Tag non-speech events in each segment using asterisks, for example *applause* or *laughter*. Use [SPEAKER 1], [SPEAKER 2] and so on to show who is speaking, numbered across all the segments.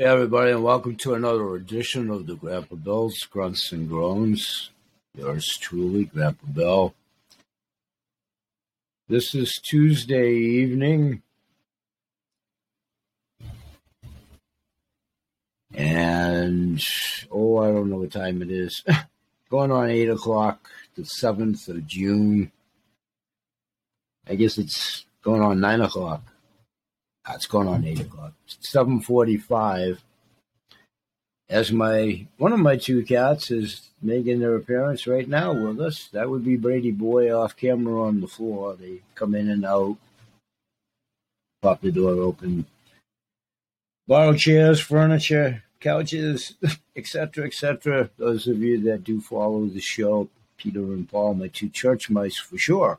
[SPEAKER 1] Hey, everybody, and welcome to another edition of the Grandpa Bill's Grunts and Groans. Yours truly, Grandpa Bill. This is Tuesday evening, and oh, I don't know what time it is. *laughs* Going on 8 o'clock, the 7th of June. I guess it's going on 9 o'clock. It's going on eight o'clock. Seven forty-five. As my one of my two cats is making their appearance right now with us. That would be Brady Boy off camera on the floor. They come in and out, pop the door open, borrow chairs, furniture, couches, *laughs* etc., etc. Those of you that do follow the show, Peter and Paul, my two church mice for sure.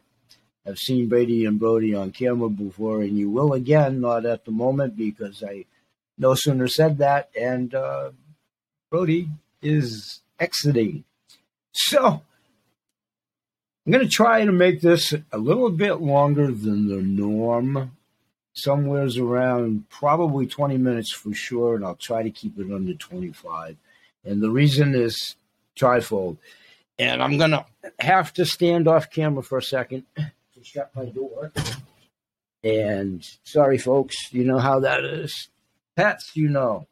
[SPEAKER 1] I've seen Brady and Brody on camera before, and you will again, not at the moment because I no sooner said that, and uh, Brody is exiting. So I'm going to try to make this a little bit longer than the norm. Somewhere's around probably 20 minutes for sure, and I'll try to keep it under 25. And the reason is trifold. And I'm going to have to stand off camera for a second shut my door. And sorry, folks, you know how that is. Pets, you know.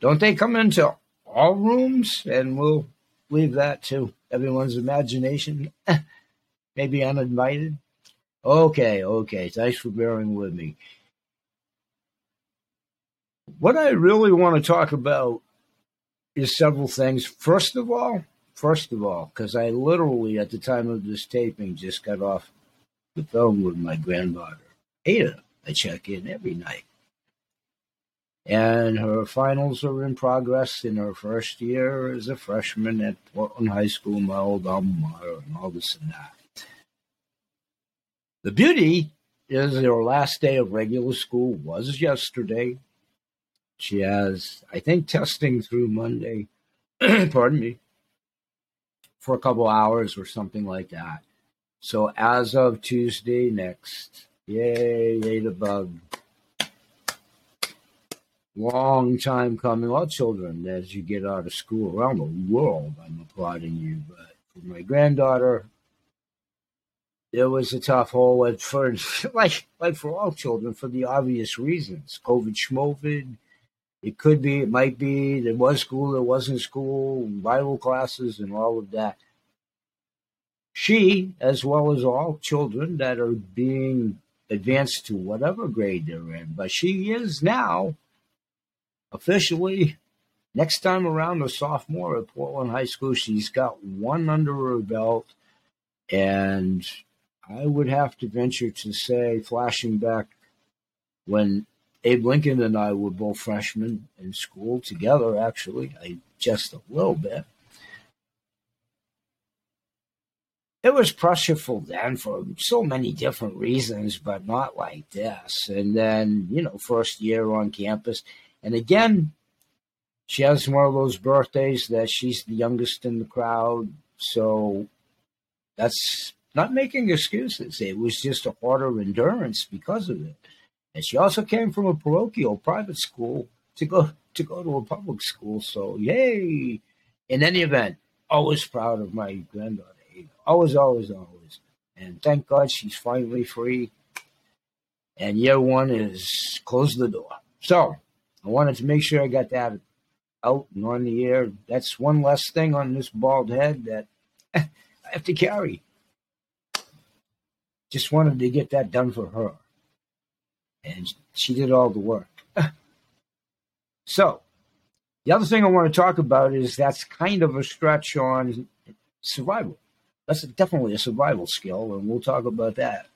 [SPEAKER 1] Don't they come into all rooms? And we'll leave that to everyone's imagination. *laughs* Maybe uninvited. Okay, okay. Thanks for bearing with me. What I really want to talk about is several things. First of all, First of all, because I literally, at the time of this taping, just got off the phone with my granddaughter, Ada. I check in every night. And her finals are in progress in her first year as a freshman at Portland High School, my old alma mater, and all this and that. The beauty is her last day of regular school was yesterday. She has, I think, testing through Monday. *clears throat* Pardon me for a couple hours or something like that. So as of Tuesday next, yay, eight above. Long time coming. All children, as you get out of school around the world, I'm applauding you. But for my granddaughter, it was a tough hole first, *laughs* like like for all children, for the obvious reasons. COVID, schmovid, it could be, it might be, there was school, there wasn't school, Bible classes, and all of that. She, as well as all children that are being advanced to whatever grade they're in, but she is now officially next time around a sophomore at Portland High School. She's got one under her belt, and I would have to venture to say, flashing back when Abe Lincoln and I were both freshmen in school together, actually, I just a little bit. It was pressureful then for so many different reasons, but not like this. And then, you know, first year on campus. And again, she has one of those birthdays that she's the youngest in the crowd. So that's not making excuses. It was just a harder endurance because of it. And she also came from a parochial private school to go to go to a public school. So yay! In any event, always proud of my granddaughter. Always, always, always. And thank God she's finally free. And year one is close the door. So I wanted to make sure I got that out and on the air. That's one less thing on this bald head that *laughs* I have to carry. Just wanted to get that done for her and she did all the work. *laughs* so, the other thing I want to talk about is that's kind of a stretch on survival. That's definitely a survival skill, and we'll talk about that.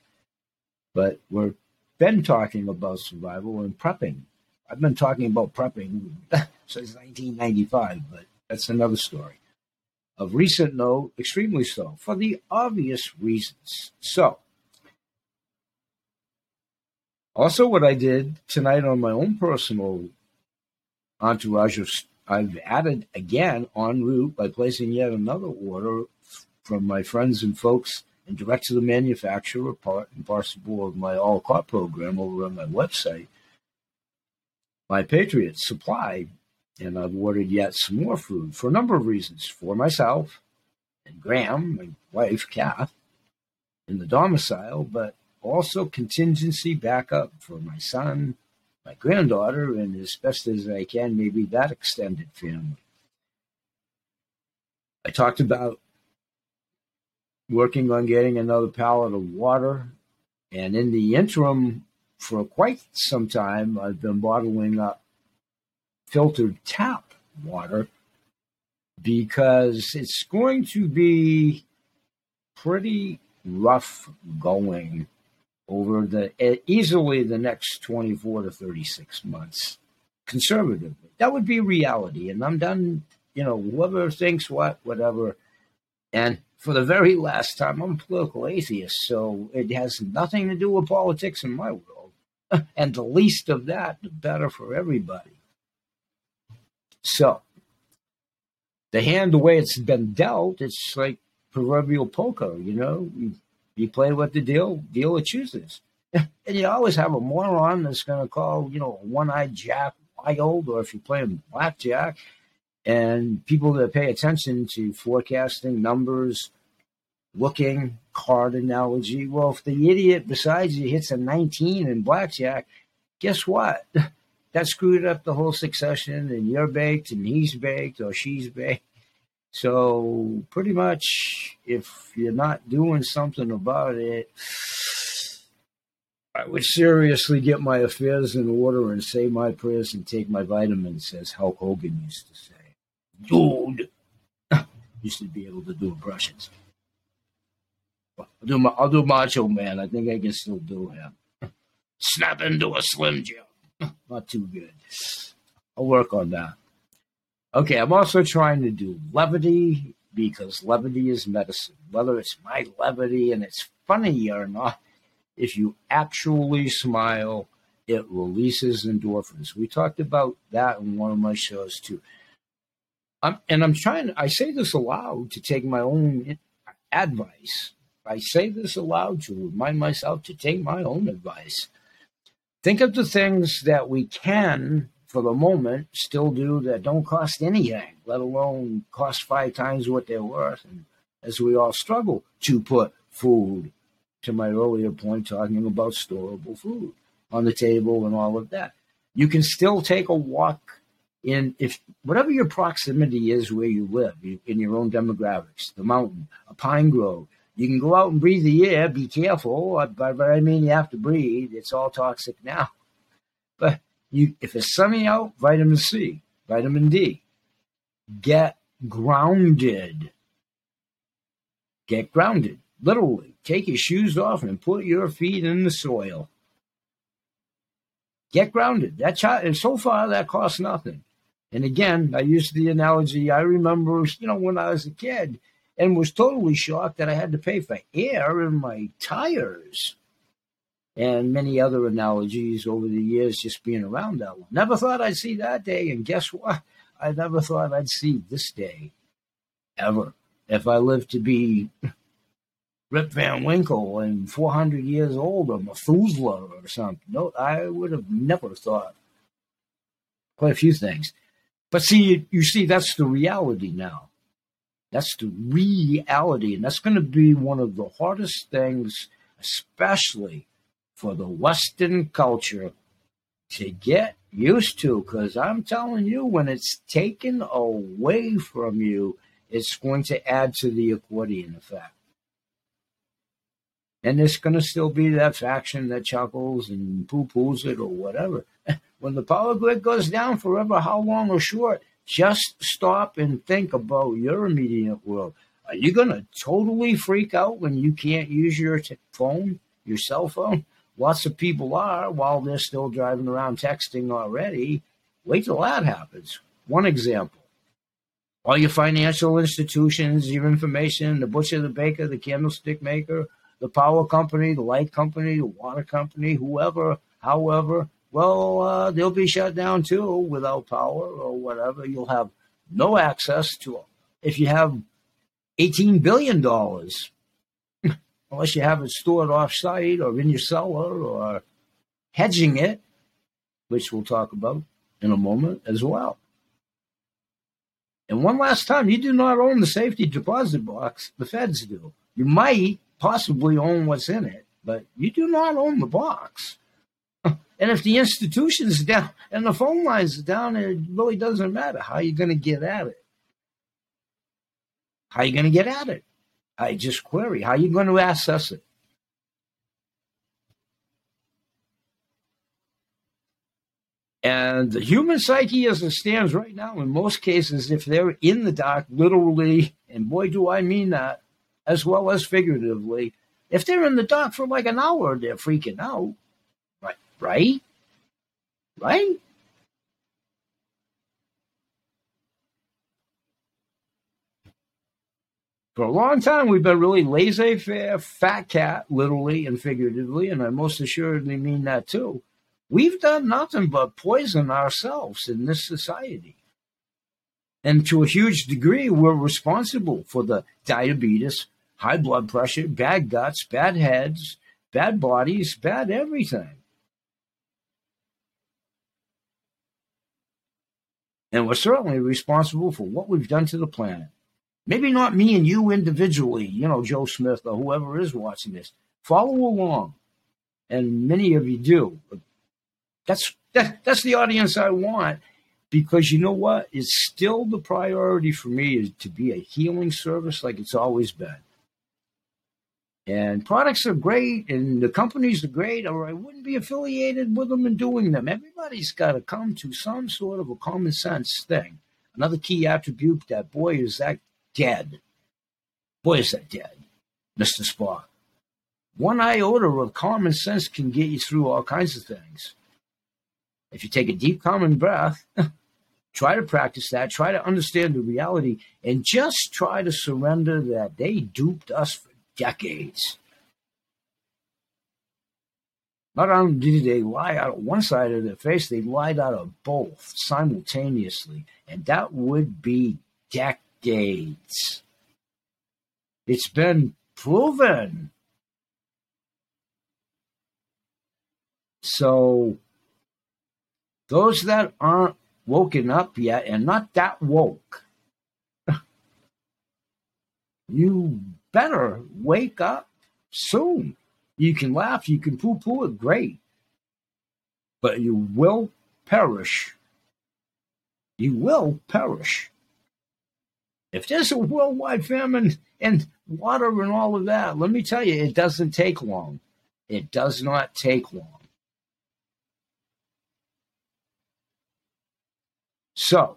[SPEAKER 1] But we've been talking about survival and prepping. I've been talking about prepping *laughs* since 1995, but that's another story. Of recent note, extremely so, for the obvious reasons. So, also, what I did tonight on my own personal entourage, of, I've added again en route by placing yet another order from my friends and folks and direct to the manufacturer, part and parcel of my all car program over on my website. my Patriot supply, and I've ordered yet some more food for a number of reasons for myself and Graham, my wife, Kath, in the domicile, but also contingency backup for my son, my granddaughter, and as best as I can, maybe that extended family. I talked about working on getting another pallet of water, and in the interim, for quite some time, I've been bottling up filtered tap water because it's going to be pretty rough going over the easily the next 24 to 36 months conservatively. That would be reality and i'm done you know whoever thinks what whatever. And for the very last time i'm a political atheist so it has nothing to do with politics in my world. *laughs* And the least of that the better for everybody. So the hand the way it's been dealt it's like proverbial poker you know you, play with the deal deal it chooses and you always have a moron that's going to call you know one-eyed jack wild or if you're playing blackjack and people that pay attention to forecasting numbers looking card analogy well if the idiot besides you hits a 19 in blackjack guess what *laughs* that screwed up the whole succession, and you're baked, and he's baked, or she's baked. So pretty much, if you're not doing something about it, I would seriously get my affairs in order and say my prayers and take my vitamins, as Hulk Hogan used to say. Dude, *laughs* used to be able to do impressions. I'll do, my, I'll do Macho Man. I think I can still do him. *laughs* Snap into a Slim Jim. *laughs* Not too good. I'll work on that. Okay, I'm also trying to do levity because levity is medicine. Whether it's my levity and it's funny or not, if you actually smile, it releases endorphins. We talked about that in one of my shows too. I'm, and I'm trying, I say this aloud to take my own advice. I say this aloud to remind myself to take my own advice. Think of the things that we can, for the moment, still do that don't cost anything, let alone cost five times what they're worth. And as we all struggle to put food, to my earlier point, talking about storable food on the table and all of that, you can still take a walk in if whatever your proximity is where you live in your own demographics, the mountain, a pine grove, you can go out and breathe the air. Be careful, but, but I mean you have to breathe. It's all toxic now. *laughs* But you, if it's sunny out, vitamin C, vitamin D. Get grounded. Get grounded. Literally, take your shoes off and put your feet in the soil. Get grounded. That child, so far that costs nothing. And again, I used the analogy. I remember, you know, when I was a kid and was totally shocked that I had to pay for air in my tires and many other analogies over the years just being around that one. Never thought I'd see that day, and guess what? I never thought I'd see this day ever. If I lived to be *laughs* Rip Van Winkle and 400 years old or Methuselah or something, no, I would have never thought quite a few things. But see, you see, that's the reality now. That's the reality. And that's going to be one of the hardest things, especially for the Western culture, to get used to. Because I'm telling you, when it's taken away from you, it's going to add to the accordion effect. And there's going to still be that faction that chuckles and poo poos it or whatever. *laughs* When the power grid goes down forever, how long or short, just stop and think about your immediate world. Are you going to totally freak out when you can't use your t- phone, your cell phone? Lots of people are while they're still driving around texting already. Wait till that happens. One example all your financial institutions, your information, the butcher, the baker, the candlestick maker, the power company, the light company, the water company, whoever, however, well, uh, they'll be shut down too without power or whatever. You'll have no access to if you have $18 billion, unless you have it stored off site or in your cellar or hedging it, which we'll talk about in a moment as well. And one last time, you do not own the safety deposit box. The feds do. You might possibly own what's in it, but you do not own the box. *laughs* And if the institution's down and the phone lines are down, it really doesn't matter. How are you going to get at it? How are you going to get at it? I just query. How are you going to access it? And the human psyche as it stands right now, in most cases, if they're in the dark, literally, and boy, do I mean that, as well as figuratively, if they're in the dark for like an hour, they're freaking out. Right? Right? Right? For a long time, we've been really laissez faire, fat cat, literally and figuratively, and I most assuredly mean that too. We've done nothing but poison ourselves in this society. And to a huge degree, we're responsible for the diabetes, high blood pressure, bad guts, bad heads, bad bodies, bad everything. And we're certainly responsible for what we've done to the planet. Maybe not me and you individually, you know, Joe Smith or whoever is watching this. Follow along. And many of you do. That's that, that's the audience I want because you know what? It's still the priority for me is to be a healing service like it's always been. And products are great and the companies are great, or I wouldn't be affiliated with them and doing them. Everybody's got to come to some sort of a common sense thing. Another key attribute that boy is that dead. Boy is that dead, Mr. Spock. One iota of common sense can get you through all kinds of things. If you take a deep, common breath, *laughs* try to practice that, try to understand the reality, and just try to surrender that they duped us for decades. Not only did they lie out of one side of their face, they lied out of both simultaneously, and that would be decades. It's been proven. So those that aren't woken up yet and not that woke, *laughs* you better wake up soon. You can laugh, you can poo poo it, great. But you will perish. You will perish. If there's a worldwide famine and water and all of that, let me tell you, it doesn't take long. It does not take long. So,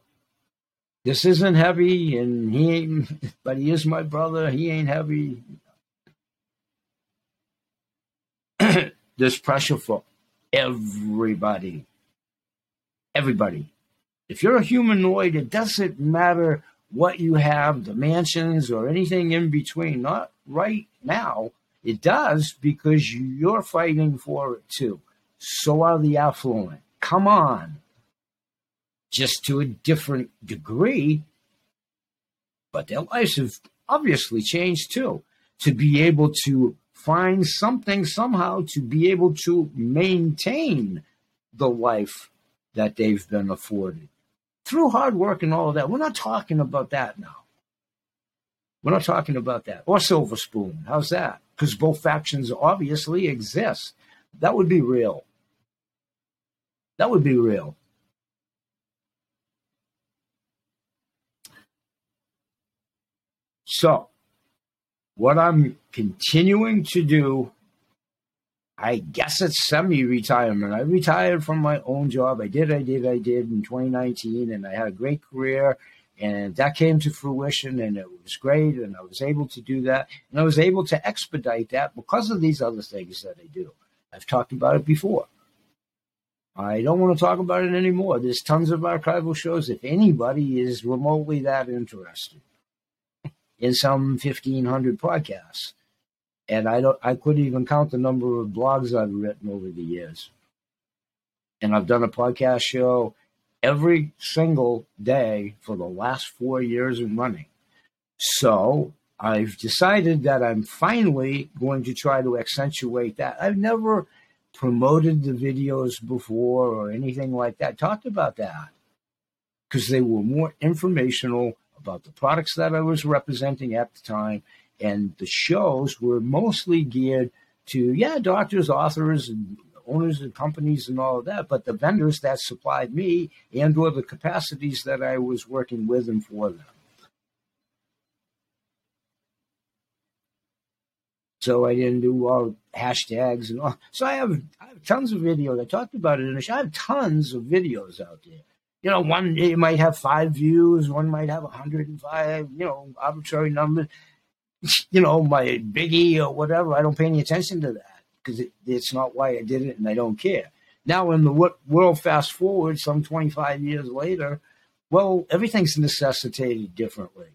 [SPEAKER 1] this isn't heavy, and he ain't, but he is my brother. He ain't heavy. *clears throat* There's pressure for everybody. Everybody. If you're a humanoid, it doesn't matter what you have, the mansions or anything in between. Not right now. It does because you're fighting for it too. So are the affluent. Come on just to a different degree. But their lives have obviously changed too. To be able to find something somehow to be able to maintain the life that they've been afforded through hard work and all of that. We're not talking about that now. We're not talking about that. Or Silver Spoon. How's that? Because both factions obviously exist. That would be real. That would be real. So, what I'm continuing to do, I guess it's semi retirement. I retired from my own job. I did, I did, I did in 2019, and I had a great career. And that came to fruition, and it was great. And I was able to do that. And I was able to expedite that because of these other things that I do. I've talked about it before. I don't want to talk about it anymore. There's tons of archival shows if anybody is remotely that interested in some 1500 podcasts. And I don't, I couldn't even count the number of blogs I've written over the years. And I've done a podcast show every single day for the last four years in running. So I've decided that I'm finally going to try to accentuate that. I've never promoted the videos before or anything like that, talked about that because they were more informational about the products that I was representing at the time. And the shows were mostly geared to, yeah, doctors, authors, and owners of companies and all of that, but the vendors that supplied me and or the capacities that I was working with and for them. So I didn't do all hashtags and all. So I have, I have tons of videos. I talked about it in the show. I have tons of videos out there. You know, one it might have five views, one might have 105, you know, arbitrary numbers. *laughs* You know, my biggie or whatever. I don't pay any attention to that because it, it's not why I did it and I don't care. Now, in the world fast forward some 25 years later, well, everything's necessitated differently.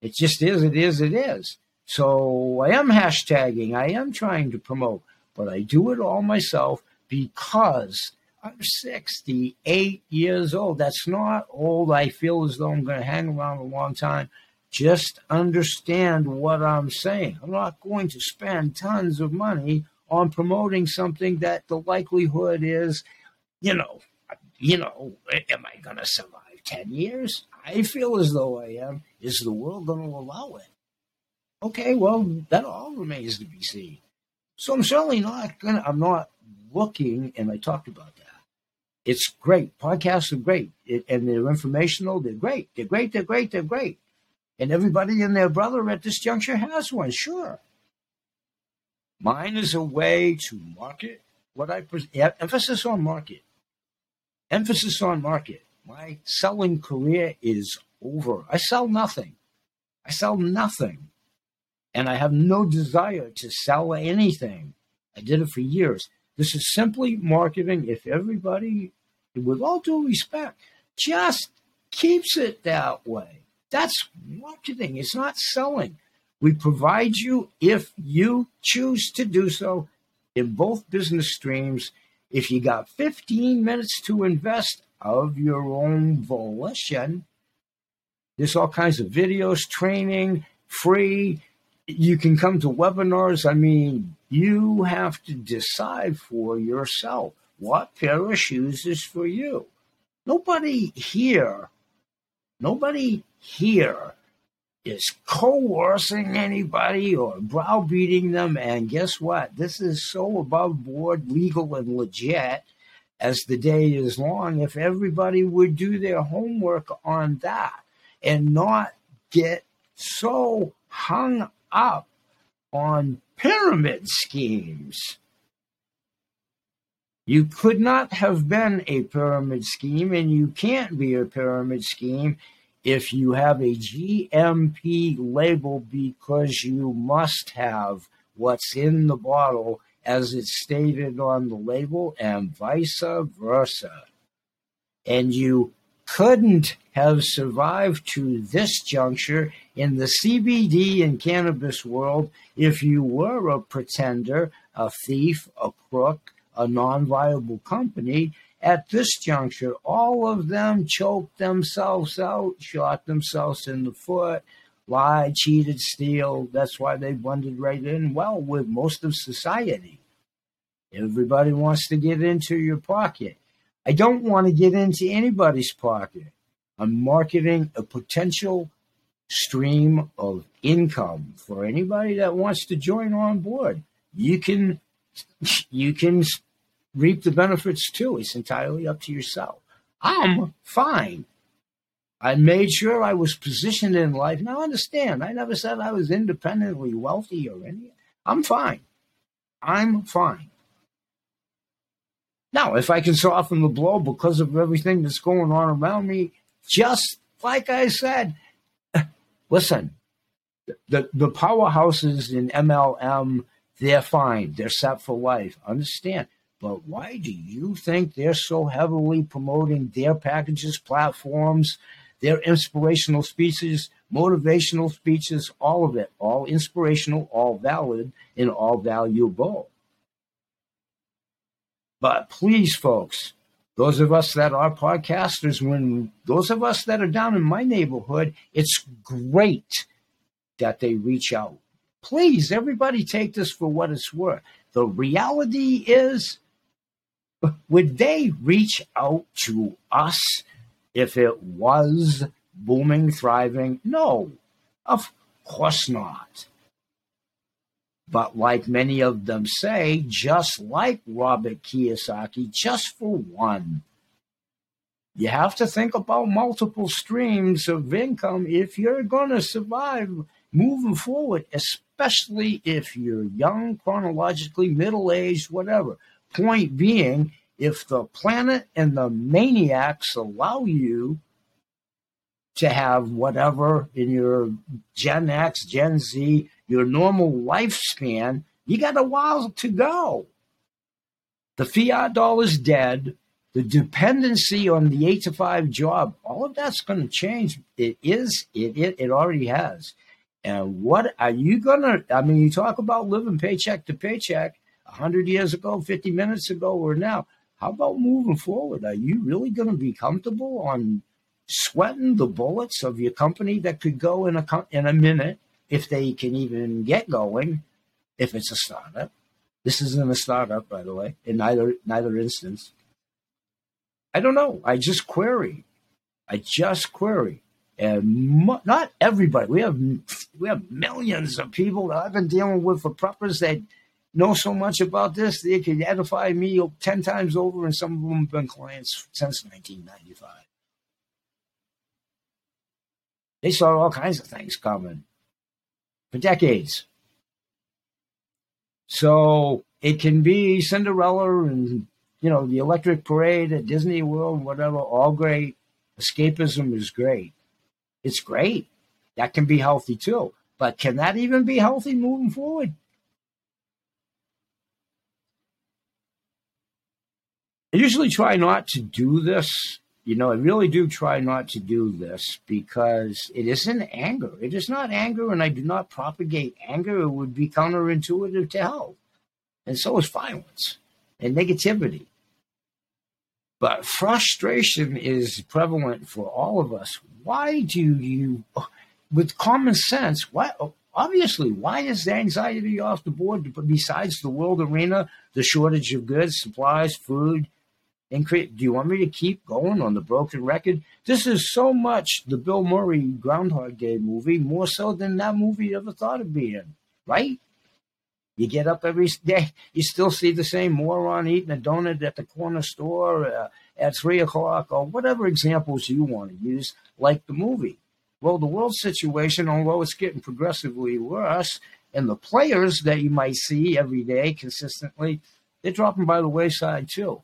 [SPEAKER 1] It just is, it is, it is. So I am hashtagging, I am trying to promote, but I do it all myself because I'm 68 years old. That's not old. I feel as though I'm going to hang around a long time. Just understand what I'm saying. I'm not going to spend tons of money on promoting something that the likelihood is, you know, you know, am I going to survive 10 years? I feel as though I am. Is the world going to allow it? Okay, well, that all remains to be seen. So I'm certainly not going to, I'm not looking, and I talked about that. It's great. Podcasts are great, it, and they're informational. They're great. They're great. They're great. They're great. And everybody and their brother at this juncture has one, sure. Mine is a way to market what I present. Emphasis on market. Emphasis on market. My selling career is over. I sell nothing. I sell nothing. And I have no desire to sell anything. I did it for years. This is simply marketing. If everybody, with all due respect, just keeps it that way, that's marketing. It's not selling. We provide you, if you choose to do so, in both business streams. If you got 15 minutes to invest of your own volition, there's all kinds of videos, training, free. You can come to webinars. I mean, you have to decide for yourself what pair of shoes is for you. Nobody here, nobody here is coercing anybody or browbeating them. And guess what? This is so above board, legal, and legit as the day is long. If everybody would do their homework on that and not get so hung up on pyramid schemes. You could not have been a pyramid scheme, and you can't be a pyramid scheme if you have a GMP label because you must have what's in the bottle as it's stated on the label and vice versa. And you couldn't have survived to this juncture in the CBD and cannabis world if you were a pretender, a thief, a crook, a non viable company at this juncture, all of them choked themselves out, shot themselves in the foot, lied, cheated, steal. That's why they blended right in well with most of society. Everybody wants to get into your pocket. I don't want to get into anybody's pocket. I'm marketing a potential stream of income for anybody that wants to join on board. You can you can reap the benefits too. It's entirely up to yourself. I'm fine. I made sure I was positioned in life. Now understand, I never said I was independently wealthy or anything. I'm fine. I'm fine. Now, if I can soften the blow because of everything that's going on around me, just like I said, *laughs* listen, the, the powerhouses in MLM, they're fine. They're set for life. Understand? But why do you think they're so heavily promoting their packages, platforms, their inspirational speeches, motivational speeches, all of it, all inspirational, all valid, and all valuable? But please, folks, those of us that are podcasters, when those of us that are down in my neighborhood, it's great that they reach out. Please, everybody take this for what it's worth. The reality is would they reach out to us if it was booming, thriving? No, of course not. But like many of them say, just like Robert Kiyosaki, just for one, you have to think about multiple streams of income if you're going to survive moving forward, especially if you're young, chronologically, middle aged, whatever. Point being, if the planet and the maniacs allow you to have whatever in your Gen X, Gen Z, your normal lifespan, you got a while to go. The fiat dollar is dead. The dependency on the eight to five job, all of that's going to change. It is, it, it, it already has. And what are you going to, I mean, you talk about living paycheck to paycheck 100 years ago, 50 minutes ago, or now. How about moving forward? Are you really going to be comfortable on sweating the bullets of your company that could go in a in a minute if they can even get going? If it's a startup, this isn't a startup, by the way, in neither neither instance. I don't know. I just query. I just query, and mo- not everybody. We have we have millions of people that I've been dealing with for preppers that know so much about this, they could edify me 10 times over, and some of them have been clients since 1995. They saw all kinds of things coming for decades. So it can be Cinderella and, you know, the electric parade at Disney World, whatever, all great. Escapism is great. It's great. That can be healthy too. But can that even be healthy moving forward? Usually try not to do this. You know, I really do try not to do this because it isn't anger. It is not anger, and I do not propagate anger. It would be counterintuitive to health. And so is violence and negativity. But frustration is prevalent for all of us. Why do you, with common sense, why, obviously, why is the anxiety off the board besides the world arena, the shortage of goods, supplies, food, and create. Do you want me to keep going on the broken record? This is so much the Bill Murray Groundhog Day movie, more so than that movie ever thought of being, right? You get up every day, you still see the same moron eating a donut at the corner store uh, at three o'clock, or whatever examples you want to use, like the movie. Well, the world situation, although it's getting progressively worse, and the players that you might see every day consistently, they're dropping by the wayside too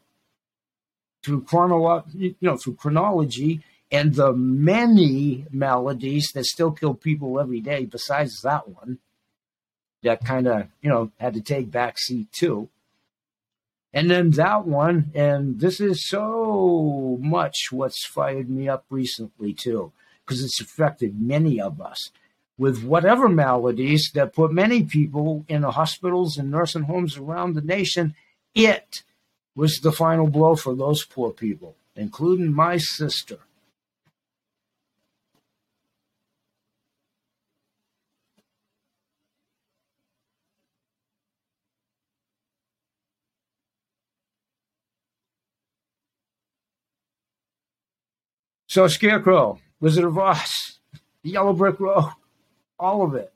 [SPEAKER 1] through chronolo- you know through chronology and the many maladies that still kill people every day besides that one that kind of you know had to take back seat too. And then that one and this is so much what's fired me up recently too because it's affected many of us with whatever maladies that put many people in the hospitals and nursing homes around the nation. It was the final blow for those poor people, including my sister. So, Scarecrow, Wizard of Oz, Yellow Brick Road, all of it.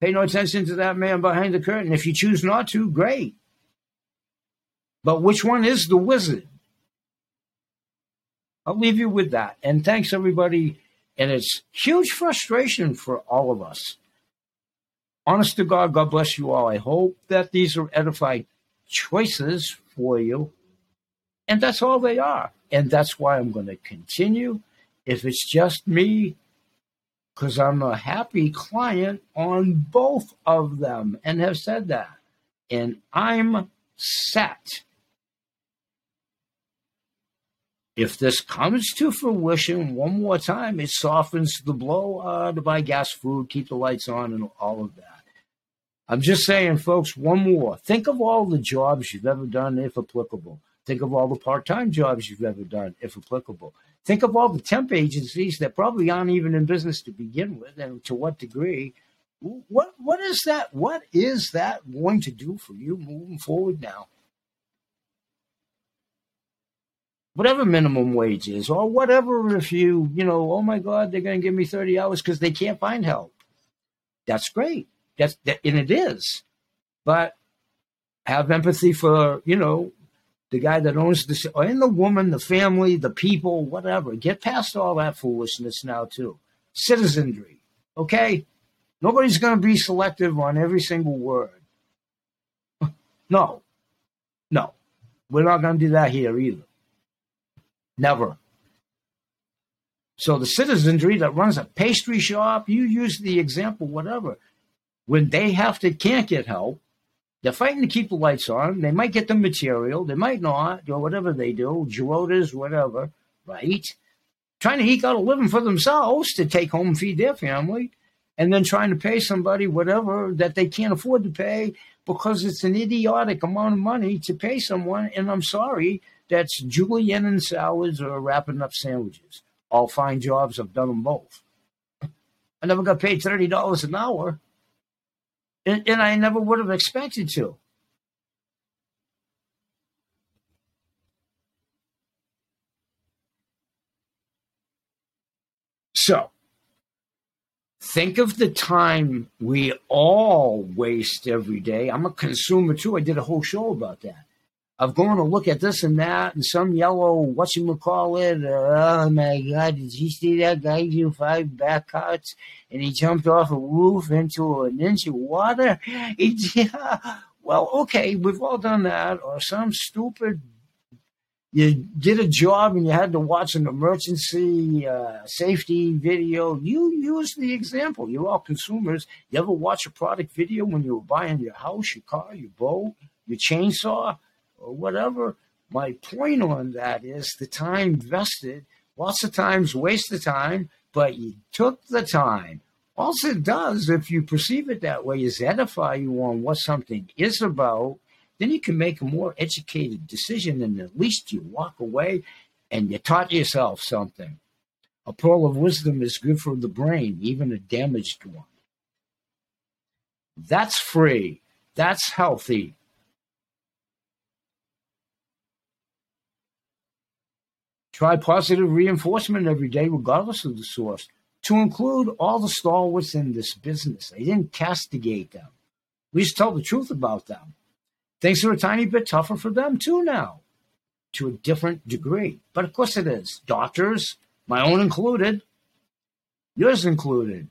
[SPEAKER 1] Pay no attention to that man behind the curtain. If you choose not to, great. But which one is the wizard? I'll leave you with that. And thanks, everybody. And it's huge frustration for all of us. Honest to God, God bless you all. I hope that these are edified choices for you. And that's all they are. And that's why I'm going to continue. If it's just me, because I'm a happy client on both of them and have said that. And I'm set. If this comes to fruition one more time, it softens the blow uh, to buy gas, food, keep the lights on, and all of that. I'm just saying, folks, one more. Think of all the jobs you've ever done, if applicable. Think of all the part time jobs you've ever done, if applicable. Think of all the temp agencies that probably aren't even in business to begin with, and to what degree. What what is that? What is that going to do for you moving forward now? Whatever minimum wage is, or whatever if you, you know, oh my God, they're going to give me 30 hours because they can't find help. That's great. That's, that, and it is. But have empathy for, you know, the guy that owns the, and the woman, the family, the people, whatever. Get past all that foolishness now, too. Citizenry, okay? Nobody's going to be selective on every single word. *laughs* No, no, we're not going to do that here either. Never. So the citizenry that runs a pastry shop, you use the example, whatever. When they have to can't get help, they're fighting to keep the lights on. They might get the material, they might not, or whatever they do, Girotas, whatever, right? Trying to eke out a living for themselves to take home and feed their family, and then trying to pay somebody whatever that they can't afford to pay because it's an idiotic amount of money to pay someone. And I'm sorry, that's julienne and salads or wrapping up sandwiches. All fine jobs. I've done them both. I never got paid thirty dollars an hour, and, and I never would have expected to. So, think of the time we all waste every day. I'm a consumer too. I did a whole show about that of going to look at this and that and some yellow, what you call it, oh my God, did you see that guy do five back cuts and he jumped off a roof into an inch of water? *laughs* Yeah. Well, okay, we've all done that. Or some stupid, you did a job and you had to watch an emergency uh, safety video. You use the example. You're all consumers. You ever watch a product video when you were buying your house, your car, your boat, your chainsaw? Or whatever. My point on that is the time vested, lots of times waste the time, but you took the time. All it does, if you perceive it that way, is edify you on what something is about. Then you can make a more educated decision, and at least you walk away and you taught yourself something. A pearl of wisdom is good for the brain, even a damaged one. That's free. That's healthy. Try positive reinforcement every day, regardless of the source, to include all the stalwarts in this business. They didn't castigate them. We just tell the truth about them. Things are a tiny bit tougher for them too now, to a different degree. But of course it is. Doctors, my own included, yours included.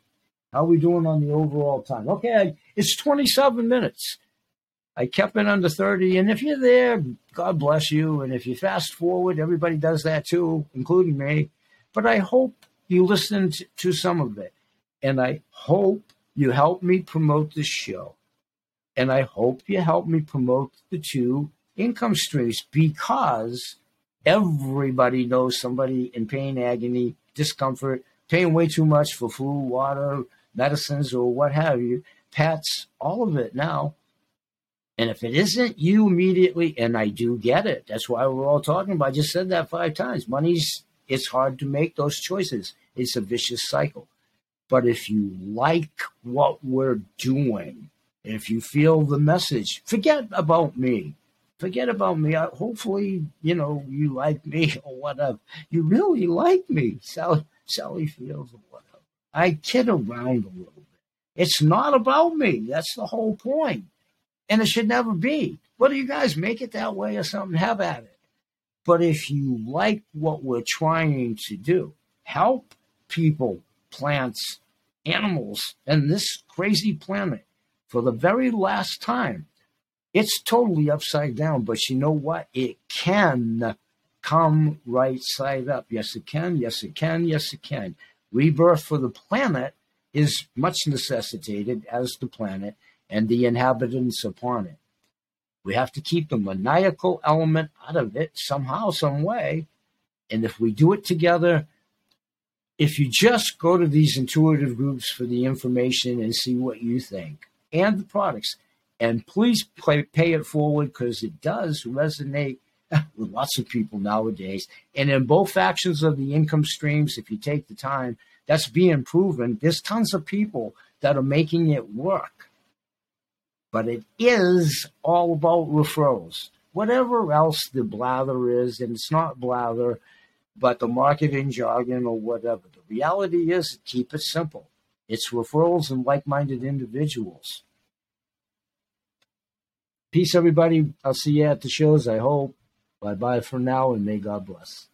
[SPEAKER 1] How are we doing on the overall time? Okay, it's 27 minutes. I kept it under 30. And if you're there, God bless you. And if you fast forward, everybody does that too, including me. But I hope you listened to some of it. And I hope you help me promote this show. And I hope you help me promote the two income streams because everybody knows somebody in pain, agony, discomfort, paying way too much for food, water, medicines, or what have you, pets, all of it now and if it isn't you immediately, and I do get it, that's why we're all talking about. I just said that five times. Money's it's hard to make those choices. It's a vicious cycle. But if you like what we're doing, if you feel the message, forget about me. Forget about me. I, hopefully, you know, you like me *laughs* or whatever. You really like me. Sally, Sally Fields or whatever. I kid around a little bit. It's not about me. That's the whole point and it should never be. What do you guys make it that way or something? Have at it. But if you like what we're trying to do, help people, plants, animals, and this crazy planet for the very last time, it's totally upside down. But you know what? It can come right side up. Yes, it can. Yes, it can. Yes, it can. Rebirth for the planet is much necessitated as the planet and the inhabitants upon it. We have to keep the maniacal element out of it somehow, some way. And if we do it together, if you just go to these intuitive groups for the information and see what you think and the products, and please pay, pay it forward because it does resonate *laughs* with lots of people nowadays. And in both factions of the income streams, if you take the time, that's being proven. There's tons of people that are making it work but it is all about referrals. whatever else the blather is, and it's not blather, but the marketing jargon or whatever. The reality is, keep it simple. It's referrals and like minded individuals. Peace, everybody. I'll see you at the shows, I hope. Bye bye for now, and may God bless.